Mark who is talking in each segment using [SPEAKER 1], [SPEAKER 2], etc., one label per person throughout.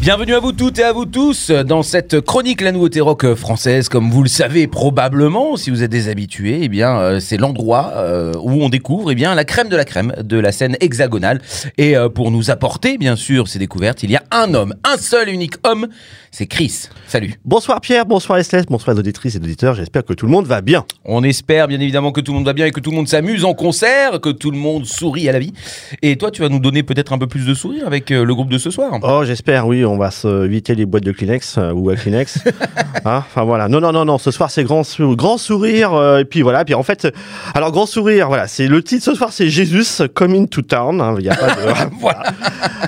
[SPEAKER 1] Bienvenue à vous toutes et à vous tous dans cette chronique La Nouveauté Rock française. Comme vous le savez probablement, si vous êtes des habitués, eh bien, euh, c'est l'endroit euh, où on découvre eh bien, la crème de la crème de la scène hexagonale. Et euh, pour nous apporter, bien sûr, ces découvertes, il y a un homme, un seul unique homme, c'est Chris. Salut.
[SPEAKER 2] Bonsoir Pierre, bonsoir Estes, bonsoir les auditrices et auditeurs, j'espère que tout le monde va bien.
[SPEAKER 1] On espère bien évidemment que tout le monde va bien et que tout le monde s'amuse en concert, que tout le monde sourit à la vie. Et toi, tu vas nous donner peut-être un peu plus de sourire avec le groupe de ce soir.
[SPEAKER 2] Oh j'espère, oui, on va se éviter les boîtes de Kleenex euh, ou à Kleenex. Hein, Enfin voilà, non, non, non, non, ce soir c'est grand, sou- grand sourire, euh, et puis voilà, puis en fait, euh, alors grand sourire, voilà, c'est le titre ce soir c'est Jesus Coming to Town, hein, il n'y a pas de... voilà.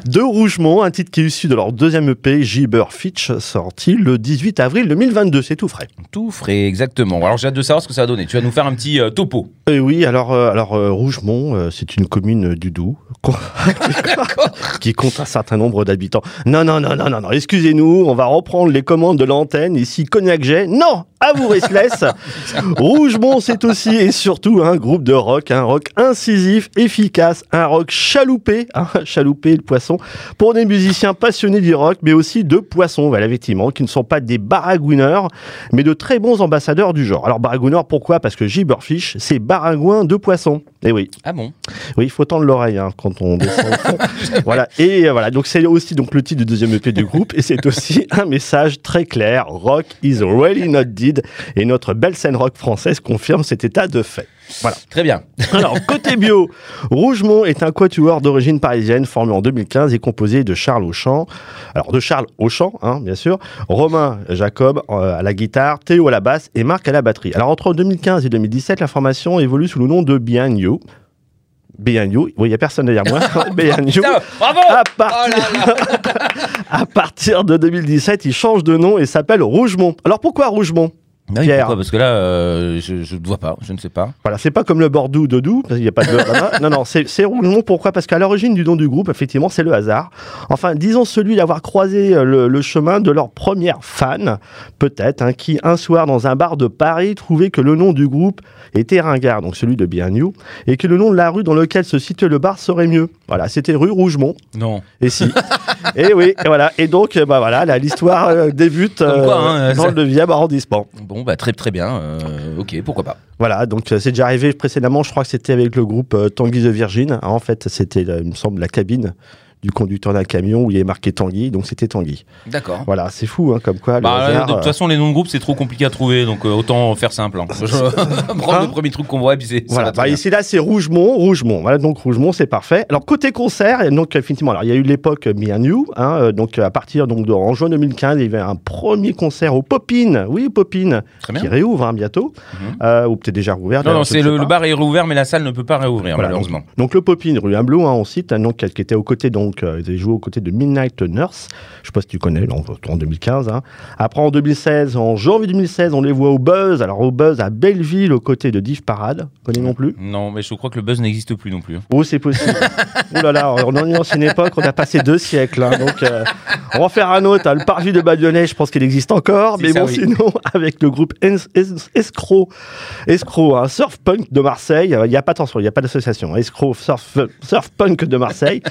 [SPEAKER 2] De Rougemont, un titre qui est issu de leur deuxième EP, Gibber Fitch, sorti le 18 avril 2022, c'est tout frais.
[SPEAKER 1] Tout frais, exactement. Alors j'ai hâte de savoir ce que ça va donner. Tu vas nous faire un petit euh, topo.
[SPEAKER 2] Et oui, alors, euh, alors euh, Rougemont, euh, c'est une commune du Doubs qui compte un certain nombre d'habitants. Non, non, non, non, non, non, excusez-nous, on va reprendre les commandes de l'antenne. Ici, Cognac Jet. Non, à vous, Restless. Rougemont, c'est aussi et surtout un groupe de rock, un rock incisif, efficace, un rock chaloupé, hein, chaloupé le poisson, pour des musiciens passionnés du rock, mais aussi de poissons, voilà, effectivement, qui ne sont pas des baragouineurs, mais de très bons ambassadeurs du genre. Alors, baragouineur, pourquoi? Parce que Gibberfish, c'est baragouin de poisson. Et oui.
[SPEAKER 1] Ah bon?
[SPEAKER 2] Oui, il faut tendre l'oreille hein, quand on descend au fond. voilà. Et euh, voilà. Donc c'est aussi donc le titre du deuxième EP du groupe et c'est aussi un message très clair. Rock is really not Et notre belle scène rock française confirme cet état de fait. Voilà.
[SPEAKER 1] Très bien.
[SPEAKER 2] Alors, côté bio, Rougemont est un quatuor d'origine parisienne formé en 2015 et composé de Charles Auchan, alors de Charles Auchan, hein, bien sûr, Romain Jacob euh, à la guitare, Théo à la basse et Marc à la batterie. Alors, entre 2015 et 2017, la formation évolue sous le nom de Behind You. You, oui, il n'y a personne derrière moi. You.
[SPEAKER 1] Putain, bravo
[SPEAKER 2] À
[SPEAKER 1] Oh
[SPEAKER 2] partir,
[SPEAKER 1] là là.
[SPEAKER 2] à partir de 2017, il change de nom et s'appelle Rougemont. Alors pourquoi Rougemont?
[SPEAKER 1] Ah oui,
[SPEAKER 2] Pierre.
[SPEAKER 1] pourquoi? Parce que là, euh, je ne vois pas, je ne sais pas.
[SPEAKER 2] Voilà, c'est pas comme le Bordeaux de Doux, parce qu'il n'y a pas de là-bas. Non, non, c'est c'est Rougemont. Pourquoi? Parce qu'à l'origine du nom du groupe, effectivement, c'est le hasard. Enfin, disons celui d'avoir croisé euh, le, le chemin de leur première fan, peut-être, hein, qui un soir dans un bar de Paris trouvait que le nom du groupe était ringard, donc celui de Bien You, et que le nom de la rue dans laquelle se situait le bar serait mieux. Voilà, c'était rue Rougemont.
[SPEAKER 1] Non.
[SPEAKER 2] Et si. et oui, et voilà. Et donc, euh, bah voilà, là, l'histoire euh, débute
[SPEAKER 1] quoi, hein,
[SPEAKER 2] dans
[SPEAKER 1] ça-
[SPEAKER 2] le 9e arrondissement.
[SPEAKER 1] Bon, bah très très bien. euh, ok, pourquoi pas.
[SPEAKER 2] Voilà, donc euh, c'est déjà arrivé précédemment, je crois que c'était avec le groupe euh, Tanguy the Virgin. Ah, en fait, c'était, il me semble, la cabine du conducteur d'un camion où il est marqué Tanguy, donc c'était Tanguy.
[SPEAKER 1] D'accord.
[SPEAKER 2] Voilà, c'est fou, hein, comme quoi.
[SPEAKER 1] Bah,
[SPEAKER 2] hasard,
[SPEAKER 1] de toute
[SPEAKER 2] euh,
[SPEAKER 1] façon, les noms de groupes, c'est trop compliqué à trouver, donc euh, autant faire simple. hein. Prendre
[SPEAKER 2] Hein
[SPEAKER 1] le premier truc qu'on voit, et puis c'est.
[SPEAKER 2] Voilà, bah, ici là c'est Rougemont, Rougemont. Voilà, donc Rougemont c'est parfait. Alors côté concert, donc effectivement, alors il y a eu l'époque Me and You, hein, euh, donc à partir donc de, en juin 2015, il y avait un premier concert au Popin, oui Popin, qui réouvre hein, bientôt,
[SPEAKER 1] Mhm.
[SPEAKER 2] euh, ou peut-être déjà rouvert.
[SPEAKER 1] Non, non, c'est le, bar est rouvert, mais la salle ne peut pas réouvrir,
[SPEAKER 2] Voilà,
[SPEAKER 1] malheureusement.
[SPEAKER 2] Donc le Popin, rue Humblot, hein, on cite, un nom qui qui était aux côtés, donc, euh, ils avaient joué aux côtés de Midnight Nurse, je sais pas si tu connais, en en 2015. hein. Après en 2016, en janvier 2016, on les voit au Buzz, alors au Buzz à Belleville, aux côtés de Div Parade, connais non plus?
[SPEAKER 1] Non, mais je crois que le buzz n'existe plus non plus. hein.
[SPEAKER 2] Oh, c'est possible. Ouh là là, on est en ancienne époque, on a passé deux siècles. hein, donc, euh, on va en faire un autre. hein. Le parvis de Badionnet, je pense qu'il existe encore. Mais bon,
[SPEAKER 1] oui.
[SPEAKER 2] sinon, avec le groupe Es- Es- Escroc, surf punk de Marseille. euh, Il n'y a pas attention, il n'y a pas d'association. Escroc, surf, surf punk de Marseille.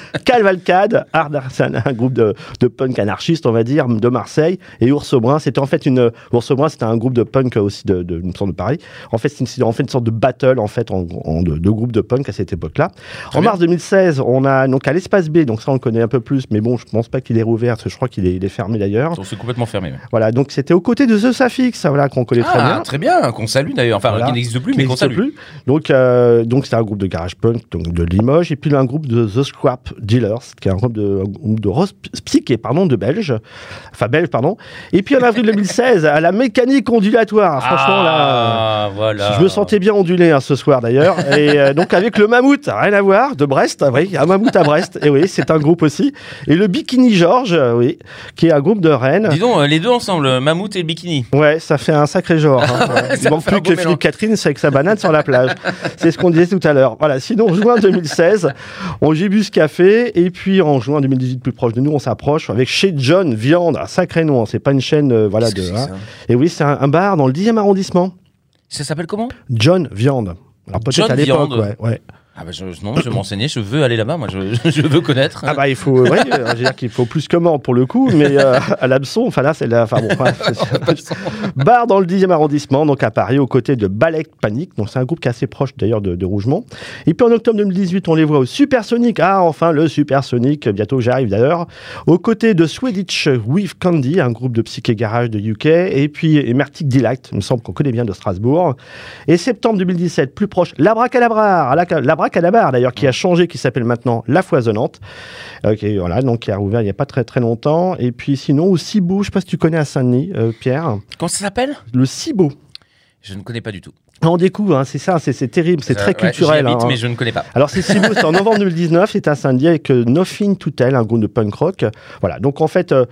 [SPEAKER 2] Art Arsan, un groupe de, de punk anarchiste, on va dire, de Marseille. Et Ours Brun, c'était en fait une. Ours Brun, c'était un groupe de punk aussi de, me semble, de Paris. En fait, c'est une, en fait une sorte de battle en fait en, en- de, de groupes de punk à cette époque-là. En
[SPEAKER 1] bien.
[SPEAKER 2] mars 2016, on a donc à l'espace B, donc ça on le connaît un peu plus, mais bon, je pense pas qu'il est rouvert, parce que je crois qu'il est, il est fermé d'ailleurs.
[SPEAKER 1] C'est complètement fermé. ouais.
[SPEAKER 2] Voilà, donc c'était aux côtés de The Suffix, voilà, qu'on connaît très
[SPEAKER 1] Ah,
[SPEAKER 2] bien.
[SPEAKER 1] très bien, qu'on salue d'ailleurs. Enfin,
[SPEAKER 2] Voilà.
[SPEAKER 1] qui n'existe plus,
[SPEAKER 2] qui
[SPEAKER 1] mais qu'on salue.
[SPEAKER 2] plus. Donc, euh, donc c'était un groupe de garage punk donc de Limoges, et puis un groupe de The Scrap Dealers, qui est un groupe de, de Rose Psyché, pardon, de Belge, enfin belge, pardon. Et puis en avril 2016, à la mécanique ondulatoire, franchement là.
[SPEAKER 1] Ah, voilà.
[SPEAKER 2] Je me sentais bien ondulé hein, ce soir d'ailleurs. Et euh, donc avec le Mammouth, rien à voir, de Brest, oui, un Mammouth à Brest, et oui, c'est un groupe aussi. Et le Bikini George, euh, oui, qui est un groupe de Rennes.
[SPEAKER 1] Dis donc, euh, les deux ensemble, Mammouth et Bikini.
[SPEAKER 2] Ouais, ça fait un sacré genre. hein. Il manque plus que. Philippe Catherine, c'est avec sa banane sur la plage. C'est ce qu'on disait tout à l'heure. Voilà. Sinon, juin 2016, on Gibus Café. Et puis, puis en juin 2018, plus proche de nous, on s'approche avec chez John Viande, un sacré nom, hein, c'est pas une chaîne, euh, voilà, de. hein. Et oui, c'est un, un bar dans le 10e arrondissement.
[SPEAKER 1] Ça s'appelle comment?
[SPEAKER 2] John Viande. Alors peut-être à l'époque, ouais, ouais.
[SPEAKER 1] Ah bah je, non, je vais m'enseigner, je veux aller là-bas, moi je, je veux connaître.
[SPEAKER 2] Ah bah il faut, ouais, euh, je veux dire qu'il faut plus que mort pour le coup, mais euh, à l'abson, enfin là c'est la, enfin bon, ouais, bar dans le 10e arrondissement, donc à Paris, aux côtés de Ballet Panic, donc c'est un groupe qui est assez proche d'ailleurs de, de Rougemont. Et puis en octobre 2018, on les voit au Supersonic, ah enfin le Supersonic, bientôt j'arrive d'ailleurs, aux côtés de Swedish With Candy, un groupe de psyché garage de UK, et puis Emertic Delight, il me semble qu'on connaît bien de Strasbourg. Et septembre 2017, plus proche, l'Abracadabar, la- l'Abracadabar d'ailleurs, qui a changé, qui s'appelle maintenant La Foisonnante. Ok, voilà, donc qui a rouvert il n'y a pas très très longtemps. Et puis sinon, au Cibou, je ne sais pas si tu connais à Saint-Denis, euh, Pierre,
[SPEAKER 1] Comment ça s'appelle?
[SPEAKER 2] Le Cibou.
[SPEAKER 1] Je ne connais pas du tout.
[SPEAKER 2] On découvre, hein, c'est ça, c'est c'est terrible, c'est
[SPEAKER 1] Euh,
[SPEAKER 2] très culturel.
[SPEAKER 1] habite,
[SPEAKER 2] hein.
[SPEAKER 1] mais je ne connais pas.
[SPEAKER 2] Alors c'est Cibou, c'est en novembre 2019, c'est à Saint-Denis avec euh, Nothing to Tell, un groupe de punk rock. Voilà, donc en fait, euh,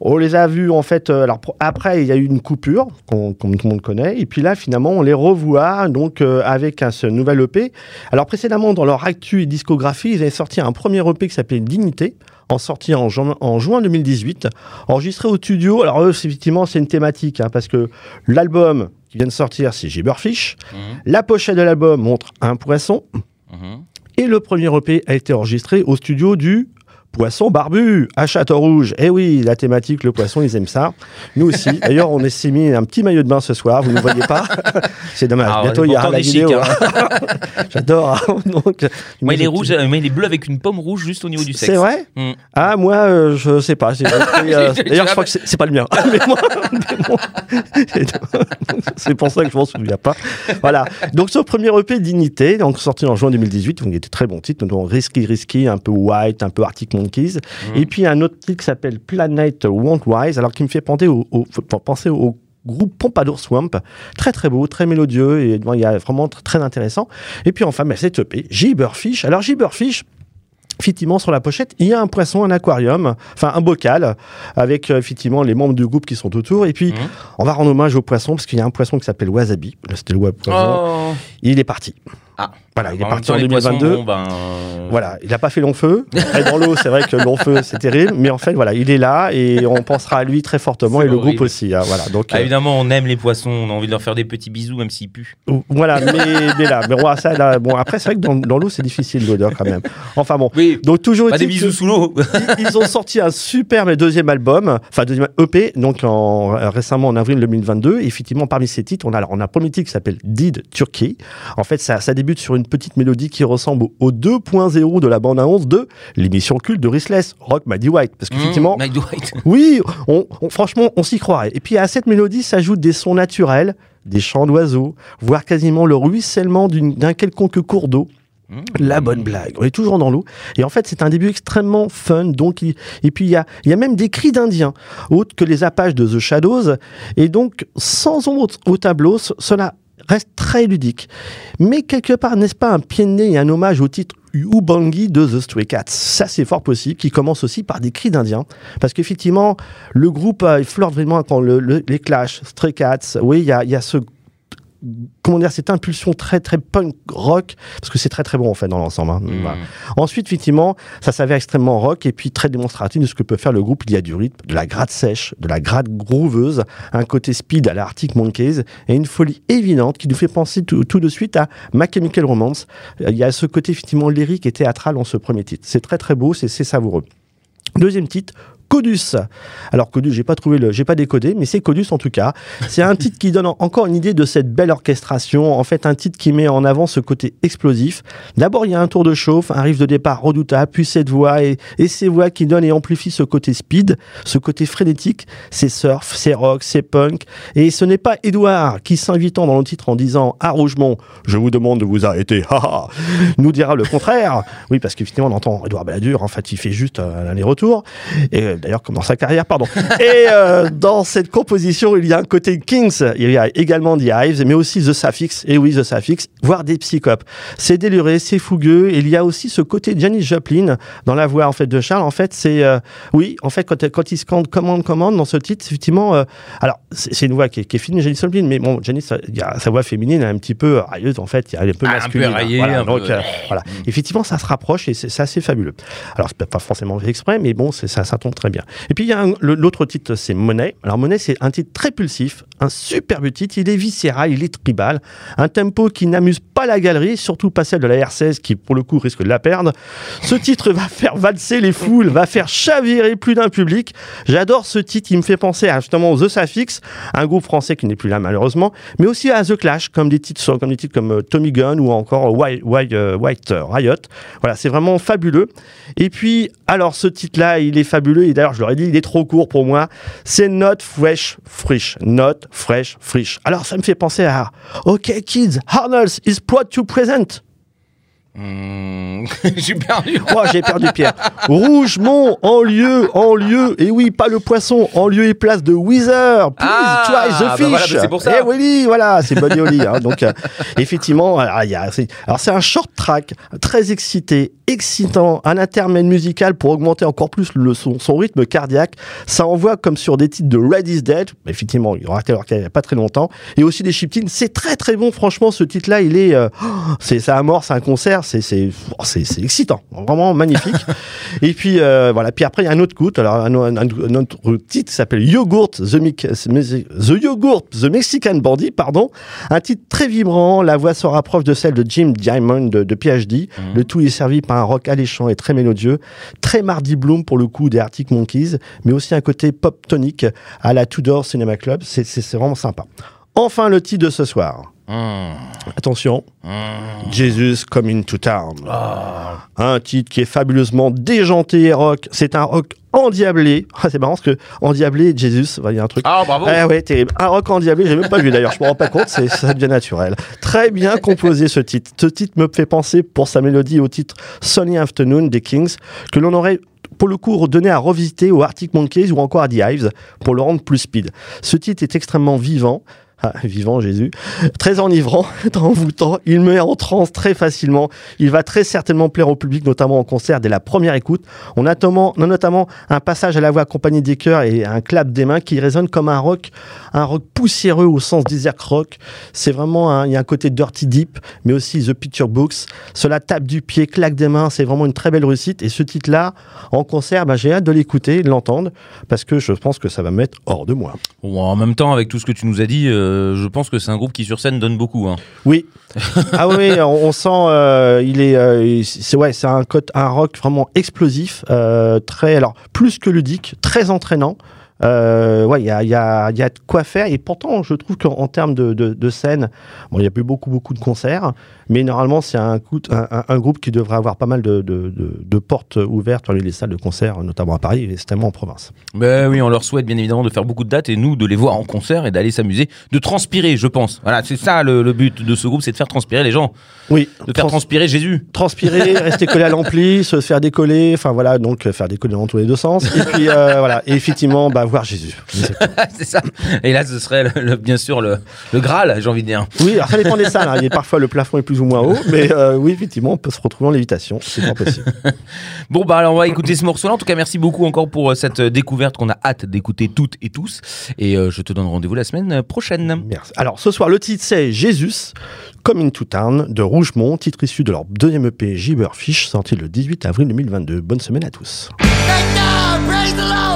[SPEAKER 2] on les a vus en fait. euh, alors après, il y a eu une coupure, qu'on- comme tout le monde connaît, et puis là finalement, on les revoit donc euh, avec un, ce nouvel EP. Alors précédemment, dans leur actu et discographie, ils avaient sorti un premier EP qui s'appelait Dignité. En sorti en, juin- en juin 2018, enregistré au studio. Alors eux, effectivement, c'est une thématique, hein, parce que l'album qui vient de sortir, c'est Gibberfish.
[SPEAKER 1] Mhm,
[SPEAKER 2] La pochette de l'album montre un poisson.
[SPEAKER 1] mhm.
[SPEAKER 2] Et le premier EP a été enregistré au studio du Poisson Barbu à Château-Rouge. Eh oui, la thématique, le poisson, ils aiment ça. Nous aussi. D'ailleurs, on s'est mis un petit maillot de bain ce soir. Vous ne le voyez pas. C'est dommage.
[SPEAKER 1] Ah,
[SPEAKER 2] Bientôt, il y aura la vidéo.
[SPEAKER 1] hein.
[SPEAKER 2] J'adore. hein. Donc,
[SPEAKER 1] Moi, il est rouge, moi, il est bleu avec une pomme rouge juste au niveau du sexe.
[SPEAKER 2] C'est vrai?
[SPEAKER 1] Mm.
[SPEAKER 2] Ah, moi, euh, je sais pas. Euh, D'ailleurs, je crois que c'est pas le mien. Mais moi- mais moi- c'est pour ça que je m'en souviens pas. Voilà. Donc, ce premier EP Dignité, donc sorti en juin 2018, donc il était très bon titre, donc Risky Risky, un peu White, un peu Arctic Monkeys. Et puis un autre titre qui s'appelle Planet Want Wise, alors qui me fait penser au, au- penser au groupe Pompadour Swamp, très très beau, très mélodieux et il y a vraiment tr- très intéressant. Et puis enfin, bah, cette EP, Gibberfish. Alors Gibberfish, Effectivement, sur la pochette, il y a un poisson, un aquarium, enfin un bocal, avec euh, effectivement les membres du groupe qui sont autour. Et puis,
[SPEAKER 1] Mhm.
[SPEAKER 2] on va rendre hommage au poisson, parce qu'il y a un poisson qui s'appelle Wasabi. C'était le poisson.
[SPEAKER 1] Oh.
[SPEAKER 2] Il est parti.
[SPEAKER 1] Ah.
[SPEAKER 2] Voilà, il est
[SPEAKER 1] En
[SPEAKER 2] parti en
[SPEAKER 1] temps, les poissons,
[SPEAKER 2] 2022.
[SPEAKER 1] bon, ben, euh,
[SPEAKER 2] Voilà, il n'a pas fait long feu. Et dans l'eau, c'est vrai que long feu, c'est terrible. Mais en fait, voilà, il est là et on pensera à lui très fortement et le
[SPEAKER 1] horrible.
[SPEAKER 2] groupe aussi. hein, voilà, donc
[SPEAKER 1] Ah,
[SPEAKER 2] euh,
[SPEAKER 1] évidemment, on aime les poissons, on a envie de leur faire des petits bisous, même s'ils puent.
[SPEAKER 2] voilà, mais, mais là, mais ouais, ça, là, bon, après, c'est vrai que dans, dans l'eau, c'est difficile l'odeur quand même. Enfin bon.
[SPEAKER 1] Oui,
[SPEAKER 2] Donc toujours
[SPEAKER 1] pas des bisous
[SPEAKER 2] que-
[SPEAKER 1] sous l'eau.
[SPEAKER 2] ils, ils ont sorti un superbe deuxième album, enfin deuxième EP, donc en, récemment en avril 2022. Et effectivement, parmi ces titres, on a, alors, on a un premier titre qui s'appelle Did Turkey. En fait, ça, ça débute sur une petite mélodie qui ressemble au, au 2.0 de la bande-annonce de l'émission culte de Rissless, Rock Maddie White. Parce qu'effectivement,
[SPEAKER 1] Mmh, Dwight.
[SPEAKER 2] oui, on, on- franchement, on s'y croirait. Et puis à cette mélodie s'ajoutent des sons naturels, des chants d'oiseaux, voire quasiment le ruissellement d'un quelconque cours d'eau.
[SPEAKER 1] Mmh.
[SPEAKER 2] La bonne blague. On est toujours dans l'eau. Et en fait, c'est un début extrêmement fun. Donc, il- et puis, il y a, y a même des cris d'Indiens, autres que les apaches de The Shadows. Et donc, sans ombre au tableau, ce- cela reste très ludique. Mais quelque part, n'est-ce pas un pied de nez et un hommage au titre Ubangi de The Stray Cats? Ça, c'est fort possible, qui commence aussi par des cris d'Indiens. Parce qu'effectivement, le groupe, euh, il flirte vraiment quand le- le- les Clash, Stray Cats, oui, il y y a ce comment dire, cette impulsion très très punk rock, parce que c'est très très bon en fait dans l'ensemble. hein.
[SPEAKER 1] Mmh.
[SPEAKER 2] Voilà. Ensuite, effectivement, ça s'avère extrêmement rock et puis très démonstratif de ce que peut faire le groupe. Il y a du rythme, de la gratte sèche, de la gratte grooveuse, un côté speed à la Arctic Monkeys et une folie évidente qui nous fait penser tout, tout de suite à My Chemical Romance. Il y a ce côté effectivement lyrique et théâtral dans ce premier titre. C'est très très beau, c'est savoureux. Deuxième titre, Codus. Alors Codus, j'ai pas trouvé le, j'ai pas décodé, mais c'est Codus en tout cas. C'est un titre qui donne en- encore une idée de cette belle orchestration. En fait, un titre qui met en avant ce côté explosif. D'abord, il y a un tour de chauffe, un riff de départ redoutable, puis cette voix et, ces voix qui donnent et amplifient ce côté speed, ce côté frénétique. C'est surf, c'est rock, c'est punk. Et ce n'est pas Edouard qui s'invitant dans le titre en disant à Rougemont, je vous demande de vous arrêter, nous dira le contraire. Oui, parce qu'effectivement, on entend Edouard Balladur, en fait, il fait juste un aller-retour. Et euh, d'ailleurs comme dans sa carrière, pardon. Et euh, dans cette composition, il y a un côté Kings, il y a également The Hives, mais aussi The Sapphics, et oui, The Sapphics, voire des Psychopes. C'est déluré, c'est fougueux, et il y a aussi ce côté Janis Joplin dans la voix en fait de Charles. En fait, c'est euh, oui, en fait quand, quand il scande commande commande dans ce titre, effectivement, euh, alors c'est une voix qui est, qui est fine, Janis Joplin, mais bon, Janis, sa voix féminine est un petit peu railleuse en fait, il y a un peu
[SPEAKER 1] Ah, un peu
[SPEAKER 2] masculine.
[SPEAKER 1] raillée,
[SPEAKER 2] voilà,
[SPEAKER 1] un
[SPEAKER 2] donc,
[SPEAKER 1] peu-
[SPEAKER 2] voilà. Effectivement, ça se rapproche et c'est assez fabuleux. Alors, c'est pas forcément fait exprès, mais bon, ça, ça tombe très bien. Et puis, il y a l'autre titre, c'est Monet. Alors, Monet, c'est un titre très pulsif, un superbe titre. Il est viscéral, il est tribal. Un tempo qui n'amuse pas la galerie, surtout pas celle de la R16 qui, pour le coup, risque de la perdre. Ce titre va faire valser les foules, va faire chavirer plus d'un public. J'adore ce titre, il me fait penser à justement The Sapphics, un groupe français qui n'est plus là malheureusement, mais aussi à The Clash, comme des titres comme, euh, Tommy Gun ou encore White, White, euh, White, euh, Riot. Voilà, c'est vraiment fabuleux. Et puis, alors ce titre-là, il est fabuleux, et je leur ai dit, il est trop court pour moi. C'est Not Fresh Frisch. Not Fresh Frisch. Alors ça me fait penser à OK Kids, Arnold is proud to present.
[SPEAKER 1] Je suis perdu.
[SPEAKER 2] Oh, j'ai perdu Pierre. Rougemont, en lieu, en lieu, et oui, pas le poisson, en lieu et place de Weezer. Please
[SPEAKER 1] Ah,
[SPEAKER 2] try the
[SPEAKER 1] bah
[SPEAKER 2] fish.
[SPEAKER 1] voilà, c'est pour ça.
[SPEAKER 2] Eh oui, voilà, c'est Buddy Holly. hein. donc, euh, effectivement, alors, il y a- c'est alors, c'est un short track très excité, excitant, un intermède musical pour augmenter encore plus le, son, son rythme cardiaque. Ça envoie comme sur des titres de Red is Dead. Effectivement, il y aura il n'y a pas très longtemps. Et aussi des Chiptines. C'est très très bon, franchement, ce titre-là, il est, euh, c'est, ça amorce un concert, c'est, c'est, oh, c'est, c'est excitant, vraiment magnifique. Et puis euh, voilà. Puis après il y a un autre coup. Alors un, un- un autre titre qui s'appelle Yogurt the, Yogurt the Mexican Bandit, pardon. Un titre très vibrant. La voix se rapproche de celle de Jim Diamond de, de PhD. Le tout est servi par un rock alléchant et très mélodieux, très Mardi Bloom pour le coup des Arctic Monkeys, mais aussi un côté pop tonique à la Tudor Cinema Club. C'est vraiment sympa. Enfin le titre de ce soir. Attention. Jesus Coming to Town.
[SPEAKER 1] Ah.
[SPEAKER 2] Un titre qui est fabuleusement déjanté et rock. C'est un rock endiablé. Ah, c'est marrant parce que endiablé, Jesus, il y a un truc.
[SPEAKER 1] Ah, bravo.
[SPEAKER 2] Ah ouais, terrible. Un rock endiablé, j'ai même pas vu d'ailleurs, je me rends pas compte, c'est, ça devient naturel. Très bien composé ce titre. Ce titre me fait penser pour sa mélodie au titre Sunny Afternoon des Kings, que l'on aurait pour le coup redonné à revisiter aux Arctic Monkeys ou encore à The Hives pour le rendre plus speed. Ce titre est extrêmement vivant. Ah, vivant Jésus, très enivrant, envoûtant, il met en transe très facilement, il va très certainement plaire au public, notamment en concert dès la première écoute. On a notamment, un passage à la voix accompagné des chœurs et un clap des mains qui résonne comme un rock, un rock poussiéreux au sens desert rock. C'est vraiment, il y a un côté dirty deep, mais aussi The Picture Books. Cela tape du pied, claque des mains, c'est vraiment une très belle réussite. Et ce titre-là, en concert, bah, j'ai hâte de l'écouter, de l'entendre, parce que je pense que ça va me mettre hors de moi.
[SPEAKER 1] En même temps, avec tout ce que tu nous as dit, euh, je pense que c'est un groupe qui sur scène donne beaucoup. Hein.
[SPEAKER 2] Oui. ah oui, on, on sent, euh, il est, euh, c'est ouais, c'est un, un rock vraiment explosif, euh, très, alors plus que ludique, très entraînant. Euh, ouais, il y a, il y, a, il y a de quoi faire et pourtant, je trouve qu'en en termes de, de, de scène, bon, il y a eu beaucoup, beaucoup de concerts, mais normalement, c'est un, groupe qui devrait avoir pas mal de, portes ouvertes dans les salles de concert, notamment à Paris et notamment en province.
[SPEAKER 1] Ben oui, on leur souhaite bien évidemment de faire beaucoup de dates et nous de les voir en concert et d'aller s'amuser, de transpirer, je pense. Voilà, c'est ça le, le but de ce groupe, c'est de faire transpirer les gens,
[SPEAKER 2] Oui,
[SPEAKER 1] de faire
[SPEAKER 2] trans-
[SPEAKER 1] transpirer Jésus.
[SPEAKER 2] transpirer, rester collé à l'ampli, se faire décoller, enfin voilà, donc euh, faire décoller dans tous les deux sens. Et puis euh, voilà, et effectivement, bah, voir Jésus.
[SPEAKER 1] c'est ça. Et là, ce serait le- le- bien sûr le, le Graal, j'ai envie de dire.
[SPEAKER 2] Oui, alors ça dépend des salles. hein. Il y a parfois le plafond est plus ou moins haut, mais euh, oui, effectivement, on peut se retrouver en lévitation. C'est pas possible.
[SPEAKER 1] Bon, bah alors on va écouter ce morceau-là. En tout cas, merci beaucoup encore pour euh, cette euh, découverte qu'on a hâte d'écouter toutes et tous. Et euh, je te donne rendez-vous la semaine prochaine.
[SPEAKER 2] Merci. Alors ce soir, le titre c'est Jésus, Coming to Town de Rougemont, titre issu de leur deuxième EP Gibberfish, sorti le 18 avril 2022. Bonne semaine à tous.
[SPEAKER 3] Thank God, praise the Lord,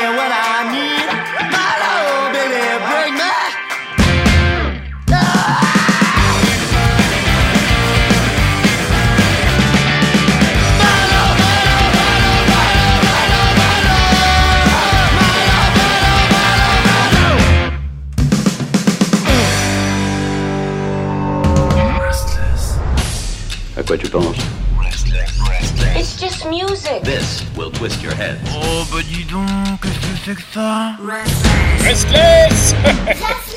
[SPEAKER 3] me what I need. My Lord, baby, break me.
[SPEAKER 4] À quoi tu penses
[SPEAKER 5] It's just music.
[SPEAKER 4] This will twist your head.
[SPEAKER 6] Restless
[SPEAKER 5] Restless.